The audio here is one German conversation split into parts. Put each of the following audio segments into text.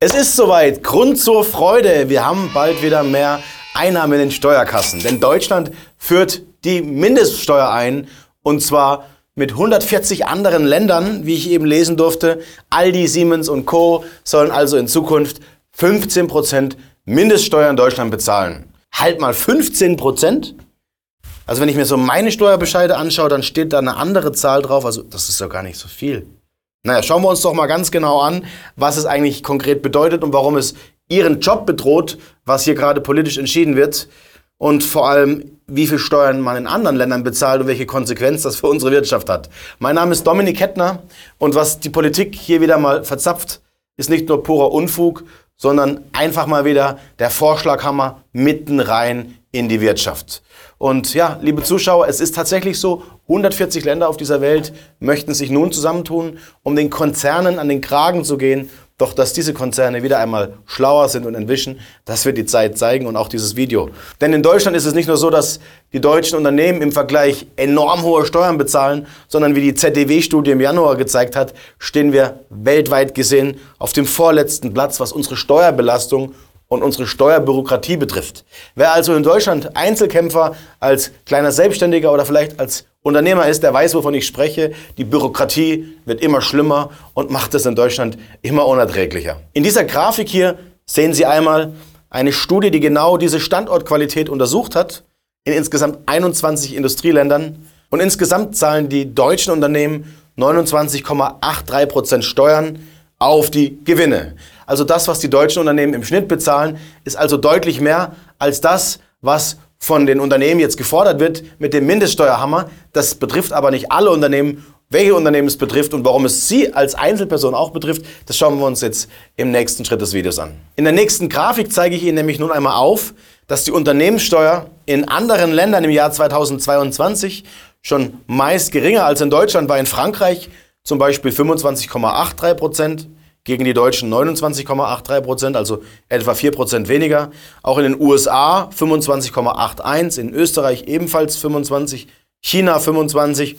Es ist soweit. Grund zur Freude. Wir haben bald wieder mehr Einnahmen in den Steuerkassen. Denn Deutschland führt die Mindeststeuer ein. Und zwar mit 140 anderen Ländern, wie ich eben lesen durfte. Aldi, Siemens und Co. sollen also in Zukunft 15% Mindeststeuer in Deutschland bezahlen. Halt mal 15%? Also wenn ich mir so meine Steuerbescheide anschaue, dann steht da eine andere Zahl drauf. Also das ist doch gar nicht so viel. Naja, schauen wir uns doch mal ganz genau an, was es eigentlich konkret bedeutet und warum es Ihren Job bedroht, was hier gerade politisch entschieden wird. Und vor allem, wie viel Steuern man in anderen Ländern bezahlt und welche Konsequenz das für unsere Wirtschaft hat. Mein Name ist Dominik Hettner und was die Politik hier wieder mal verzapft, ist nicht nur purer Unfug, sondern einfach mal wieder der Vorschlaghammer mitten rein in die Wirtschaft. Und ja, liebe Zuschauer, es ist tatsächlich so, 140 Länder auf dieser Welt möchten sich nun zusammentun, um den Konzernen an den Kragen zu gehen. Doch dass diese Konzerne wieder einmal schlauer sind und entwischen, das wird die Zeit zeigen und auch dieses Video. Denn in Deutschland ist es nicht nur so, dass die deutschen Unternehmen im Vergleich enorm hohe Steuern bezahlen, sondern wie die ZDW-Studie im Januar gezeigt hat, stehen wir weltweit gesehen auf dem vorletzten Platz, was unsere Steuerbelastung und unsere Steuerbürokratie betrifft. Wer also in Deutschland Einzelkämpfer als kleiner Selbstständiger oder vielleicht als Unternehmer ist, der weiß, wovon ich spreche. Die Bürokratie wird immer schlimmer und macht es in Deutschland immer unerträglicher. In dieser Grafik hier sehen Sie einmal eine Studie, die genau diese Standortqualität untersucht hat in insgesamt 21 Industrieländern. Und insgesamt zahlen die deutschen Unternehmen 29,83 Prozent Steuern auf die Gewinne. Also das, was die deutschen Unternehmen im Schnitt bezahlen, ist also deutlich mehr als das, was von den Unternehmen jetzt gefordert wird mit dem Mindeststeuerhammer. Das betrifft aber nicht alle Unternehmen. Welche Unternehmen es betrifft und warum es Sie als Einzelperson auch betrifft, das schauen wir uns jetzt im nächsten Schritt des Videos an. In der nächsten Grafik zeige ich Ihnen nämlich nun einmal auf, dass die Unternehmenssteuer in anderen Ländern im Jahr 2022 schon meist geringer als in Deutschland war. In Frankreich zum Beispiel 25,83 Prozent, gegen die Deutschen 29,83 Prozent, also etwa 4 Prozent weniger. Auch in den USA 25,81, in Österreich ebenfalls 25, China 25.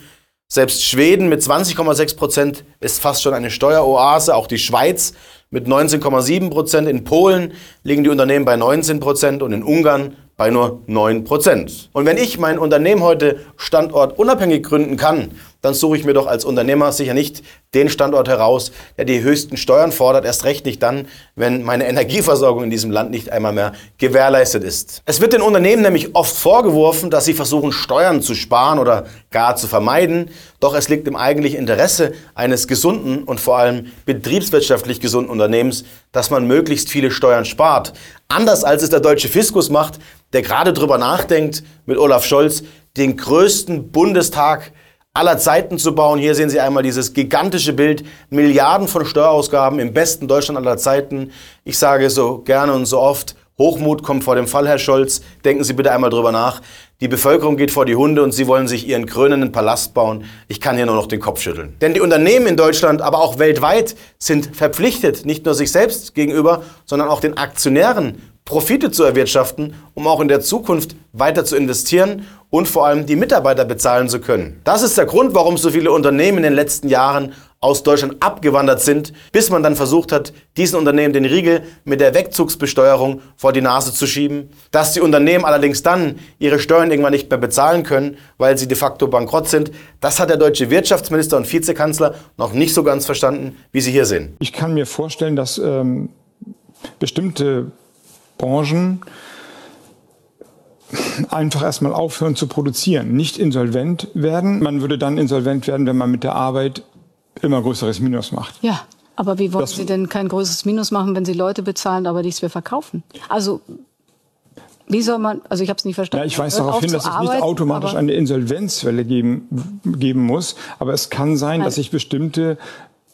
Selbst Schweden mit 20,6 Prozent ist fast schon eine Steueroase. Auch die Schweiz mit 19,7 Prozent. In Polen liegen die Unternehmen bei 19 Prozent und in Ungarn bei nur 9 Prozent. Und wenn ich mein Unternehmen heute standortunabhängig gründen kann, dann suche ich mir doch als Unternehmer sicher nicht den Standort heraus, der die höchsten Steuern fordert, erst recht nicht dann, wenn meine Energieversorgung in diesem Land nicht einmal mehr gewährleistet ist. Es wird den Unternehmen nämlich oft vorgeworfen, dass sie versuchen, Steuern zu sparen oder gar zu vermeiden, doch es liegt im eigentlichen Interesse eines gesunden und vor allem betriebswirtschaftlich gesunden Unternehmens, dass man möglichst viele Steuern spart. Anders als es der deutsche Fiskus macht, der gerade drüber nachdenkt, mit Olaf Scholz, den größten Bundestag aller Zeiten zu bauen. Hier sehen Sie einmal dieses gigantische Bild, Milliarden von Steuerausgaben im besten Deutschland aller Zeiten. Ich sage so gerne und so oft, Hochmut kommt vor dem Fall, Herr Scholz. Denken Sie bitte einmal drüber nach. Die Bevölkerung geht vor die Hunde und Sie wollen sich Ihren krönenden Palast bauen. Ich kann hier nur noch den Kopf schütteln. Denn die Unternehmen in Deutschland, aber auch weltweit sind verpflichtet, nicht nur sich selbst gegenüber, sondern auch den Aktionären Profite zu erwirtschaften, um auch in der Zukunft weiter zu investieren und vor allem die Mitarbeiter bezahlen zu können. Das ist der Grund, warum so viele Unternehmen in den letzten Jahren aus Deutschland abgewandert sind, bis man dann versucht hat, diesen Unternehmen den Riegel mit der Wegzugsbesteuerung vor die Nase zu schieben. Dass die Unternehmen allerdings dann ihre Steuern irgendwann nicht mehr bezahlen können, weil sie de facto bankrott sind, das hat der deutsche Wirtschaftsminister und Vizekanzler noch nicht so ganz verstanden, wie Sie hier sehen. Ich kann mir vorstellen, dass ähm, bestimmte Branchen einfach erstmal aufhören zu produzieren, nicht insolvent werden. Man würde dann insolvent werden, wenn man mit der Arbeit immer größeres Minus macht. Ja, aber wie wollen das, Sie denn kein größeres Minus machen, wenn Sie Leute bezahlen, aber nichts mehr verkaufen? Also wie soll man, also ich habe es nicht verstanden. Ja, ich weise darauf hin, dass es nicht automatisch eine Insolvenzwelle geben, geben muss, aber es kann sein, dass sich bestimmte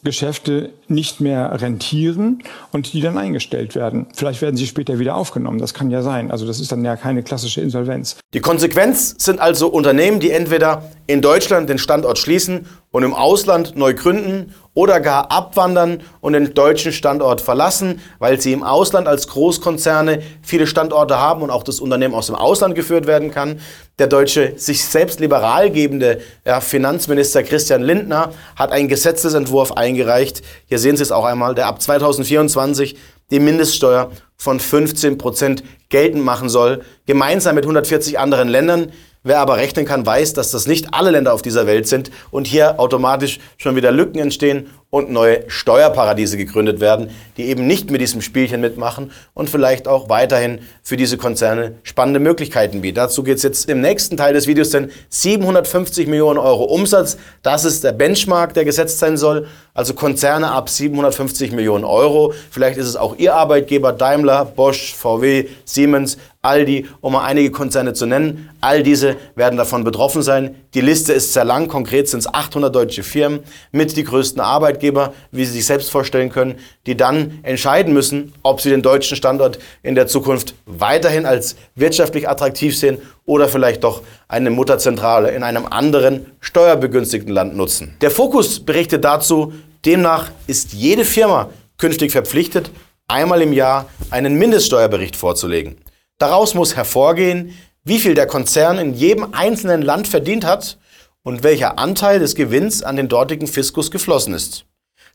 Geschäfte nicht mehr rentieren und die dann eingestellt werden. Vielleicht werden sie später wieder aufgenommen. Das kann ja sein. Also das ist dann ja keine klassische Insolvenz. Die Konsequenz sind also Unternehmen, die entweder in Deutschland den Standort schließen und im Ausland neu gründen oder gar abwandern und den deutschen Standort verlassen, weil sie im Ausland als Großkonzerne viele Standorte haben und auch das Unternehmen aus dem Ausland geführt werden kann. Der deutsche, sich selbst liberal gebende ja, Finanzminister Christian Lindner hat einen Gesetzesentwurf eingereicht. Hier sehen Sie es auch einmal, der ab 2024 die Mindeststeuer von 15 Prozent geltend machen soll, gemeinsam mit 140 anderen Ländern. Wer aber rechnen kann, weiß, dass das nicht alle Länder auf dieser Welt sind und hier automatisch schon wieder Lücken entstehen und neue Steuerparadiese gegründet werden, die eben nicht mit diesem Spielchen mitmachen und vielleicht auch weiterhin für diese Konzerne spannende Möglichkeiten bieten. Dazu geht es jetzt im nächsten Teil des Videos, denn 750 Millionen Euro Umsatz, das ist der Benchmark, der gesetzt sein soll. Also Konzerne ab 750 Millionen Euro. Vielleicht ist es auch Ihr Arbeitgeber, Daimler, Bosch, VW, Siemens, Aldi, um mal einige Konzerne zu nennen. All diese werden davon betroffen sein. Die Liste ist sehr lang, konkret sind es 800 deutsche Firmen mit die größten Arbeitgeber, wie Sie sich selbst vorstellen können, die dann entscheiden müssen, ob sie den deutschen Standort in der Zukunft weiterhin als wirtschaftlich attraktiv sehen oder vielleicht doch eine Mutterzentrale in einem anderen steuerbegünstigten Land nutzen. Der Fokus berichtet dazu, demnach ist jede Firma künftig verpflichtet, einmal im Jahr einen Mindeststeuerbericht vorzulegen. Daraus muss hervorgehen, wie viel der Konzern in jedem einzelnen Land verdient hat und welcher Anteil des Gewinns an den dortigen Fiskus geflossen ist.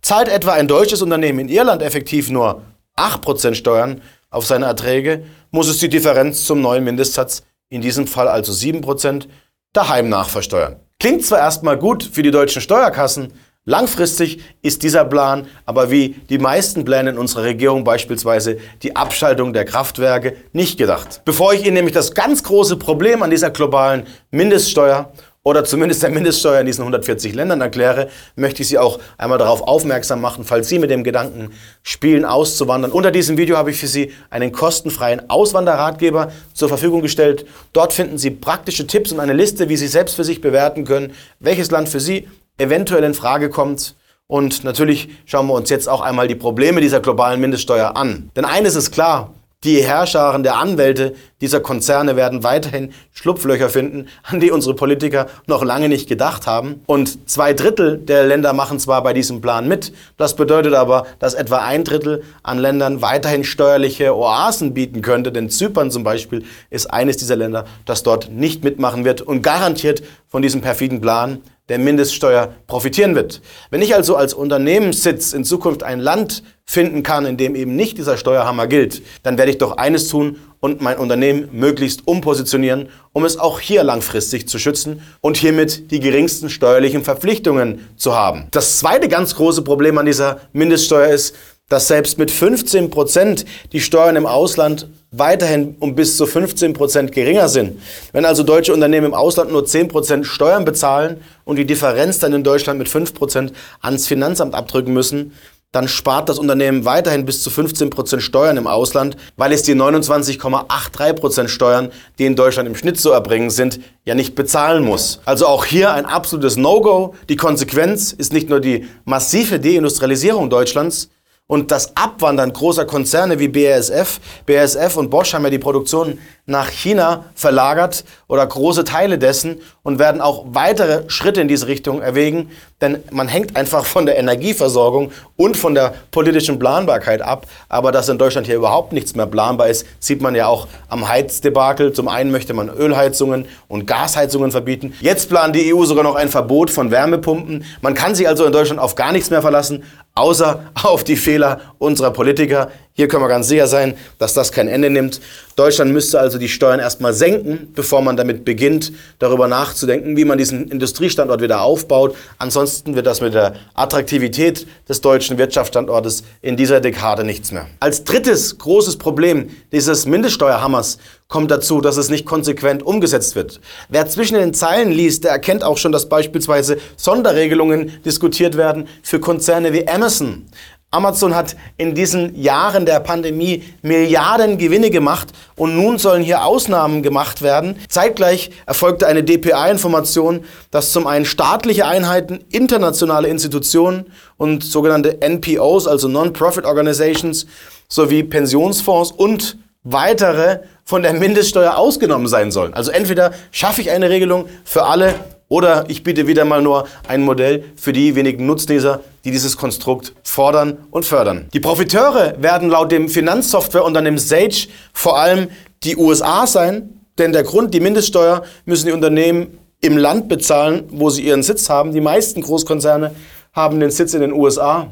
Zahlt etwa ein deutsches Unternehmen in Irland effektiv nur 8% Steuern auf seine Erträge, muss es die Differenz zum neuen Mindestsatz, in diesem Fall also 7%, daheim nachversteuern. Klingt zwar erstmal gut für die deutschen Steuerkassen, Langfristig ist dieser Plan aber wie die meisten Pläne in unserer Regierung beispielsweise die Abschaltung der Kraftwerke nicht gedacht. Bevor ich Ihnen nämlich das ganz große Problem an dieser globalen Mindeststeuer oder zumindest der Mindeststeuer in diesen 140 Ländern erkläre, möchte ich Sie auch einmal darauf aufmerksam machen, falls Sie mit dem Gedanken spielen, auszuwandern. Unter diesem Video habe ich für Sie einen kostenfreien Auswanderratgeber zur Verfügung gestellt. Dort finden Sie praktische Tipps und eine Liste, wie Sie selbst für sich bewerten können, welches Land für Sie eventuell in Frage kommt. Und natürlich schauen wir uns jetzt auch einmal die Probleme dieser globalen Mindeststeuer an. Denn eines ist klar, die Herrscharen der Anwälte dieser Konzerne werden weiterhin Schlupflöcher finden, an die unsere Politiker noch lange nicht gedacht haben. Und zwei Drittel der Länder machen zwar bei diesem Plan mit, das bedeutet aber, dass etwa ein Drittel an Ländern weiterhin steuerliche Oasen bieten könnte, denn Zypern zum Beispiel ist eines dieser Länder, das dort nicht mitmachen wird und garantiert von diesem perfiden Plan der Mindeststeuer profitieren wird. Wenn ich also als Unternehmenssitz in Zukunft ein Land finden kann, in dem eben nicht dieser Steuerhammer gilt, dann werde ich doch eines tun und mein Unternehmen möglichst umpositionieren, um es auch hier langfristig zu schützen und hiermit die geringsten steuerlichen Verpflichtungen zu haben. Das zweite ganz große Problem an dieser Mindeststeuer ist, dass selbst mit 15 Prozent die Steuern im Ausland weiterhin um bis zu 15 Prozent geringer sind. Wenn also deutsche Unternehmen im Ausland nur 10 Prozent Steuern bezahlen und die Differenz dann in Deutschland mit 5 Prozent ans Finanzamt abdrücken müssen, dann spart das Unternehmen weiterhin bis zu 15 Prozent Steuern im Ausland, weil es die 29,83 Prozent Steuern, die in Deutschland im Schnitt zu erbringen sind, ja nicht bezahlen muss. Also auch hier ein absolutes No-Go. Die Konsequenz ist nicht nur die massive Deindustrialisierung Deutschlands, und das Abwandern großer Konzerne wie BASF, BASF und Bosch haben ja die Produktion nach China verlagert oder große Teile dessen und werden auch weitere Schritte in diese Richtung erwägen, denn man hängt einfach von der Energieversorgung und von der politischen Planbarkeit ab. Aber dass in Deutschland hier überhaupt nichts mehr planbar ist, sieht man ja auch am Heizdebakel. Zum einen möchte man Ölheizungen und Gasheizungen verbieten. Jetzt plant die EU sogar noch ein Verbot von Wärmepumpen. Man kann sich also in Deutschland auf gar nichts mehr verlassen, außer auf die Fehler unserer Politiker. Hier können wir ganz sicher sein, dass das kein Ende nimmt. Deutschland müsste also die Steuern erstmal senken, bevor man damit beginnt, darüber nachzudenken, wie man diesen Industriestandort wieder aufbaut. Ansonsten wird das mit der Attraktivität des deutschen Wirtschaftsstandortes in dieser Dekade nichts mehr. Als drittes großes Problem dieses Mindeststeuerhammers kommt dazu, dass es nicht konsequent umgesetzt wird. Wer zwischen den Zeilen liest, der erkennt auch schon, dass beispielsweise Sonderregelungen diskutiert werden für Konzerne wie Amazon. Amazon hat in diesen Jahren der Pandemie Milliarden Gewinne gemacht und nun sollen hier Ausnahmen gemacht werden. Zeitgleich erfolgte eine DPA-Information, dass zum einen staatliche Einheiten, internationale Institutionen und sogenannte NPOs, also Non-Profit Organizations, sowie Pensionsfonds und weitere von der Mindeststeuer ausgenommen sein sollen. Also entweder schaffe ich eine Regelung für alle oder ich biete wieder mal nur ein Modell für die wenigen Nutznießer, die dieses Konstrukt fordern und fördern. Die Profiteure werden laut dem Finanzsoftwareunternehmen Sage vor allem die USA sein, denn der Grund, die Mindeststeuer müssen die Unternehmen im Land bezahlen, wo sie ihren Sitz haben. Die meisten Großkonzerne haben den Sitz in den USA.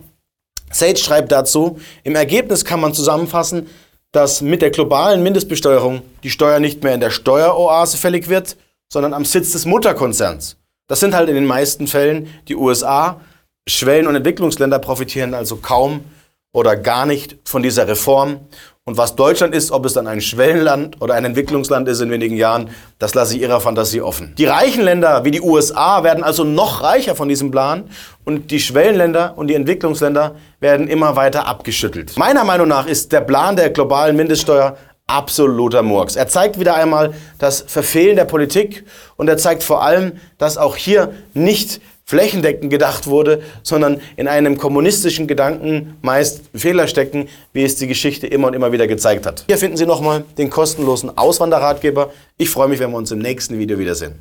Sage schreibt dazu, im Ergebnis kann man zusammenfassen, dass mit der globalen Mindestbesteuerung die Steuer nicht mehr in der Steueroase fällig wird, sondern am Sitz des Mutterkonzerns. Das sind halt in den meisten Fällen die USA. Schwellen- und Entwicklungsländer profitieren also kaum oder gar nicht von dieser Reform. Und was Deutschland ist, ob es dann ein Schwellenland oder ein Entwicklungsland ist in wenigen Jahren, das lasse ich Ihrer Fantasie offen. Die reichen Länder wie die USA werden also noch reicher von diesem Plan und die Schwellenländer und die Entwicklungsländer werden immer weiter abgeschüttelt. Meiner Meinung nach ist der Plan der globalen Mindeststeuer absoluter Murks. Er zeigt wieder einmal das Verfehlen der Politik und er zeigt vor allem, dass auch hier nicht flächendeckend gedacht wurde, sondern in einem kommunistischen Gedanken meist Fehler stecken, wie es die Geschichte immer und immer wieder gezeigt hat. Hier finden Sie nochmal den kostenlosen Auswanderratgeber. Ich freue mich, wenn wir uns im nächsten Video wiedersehen.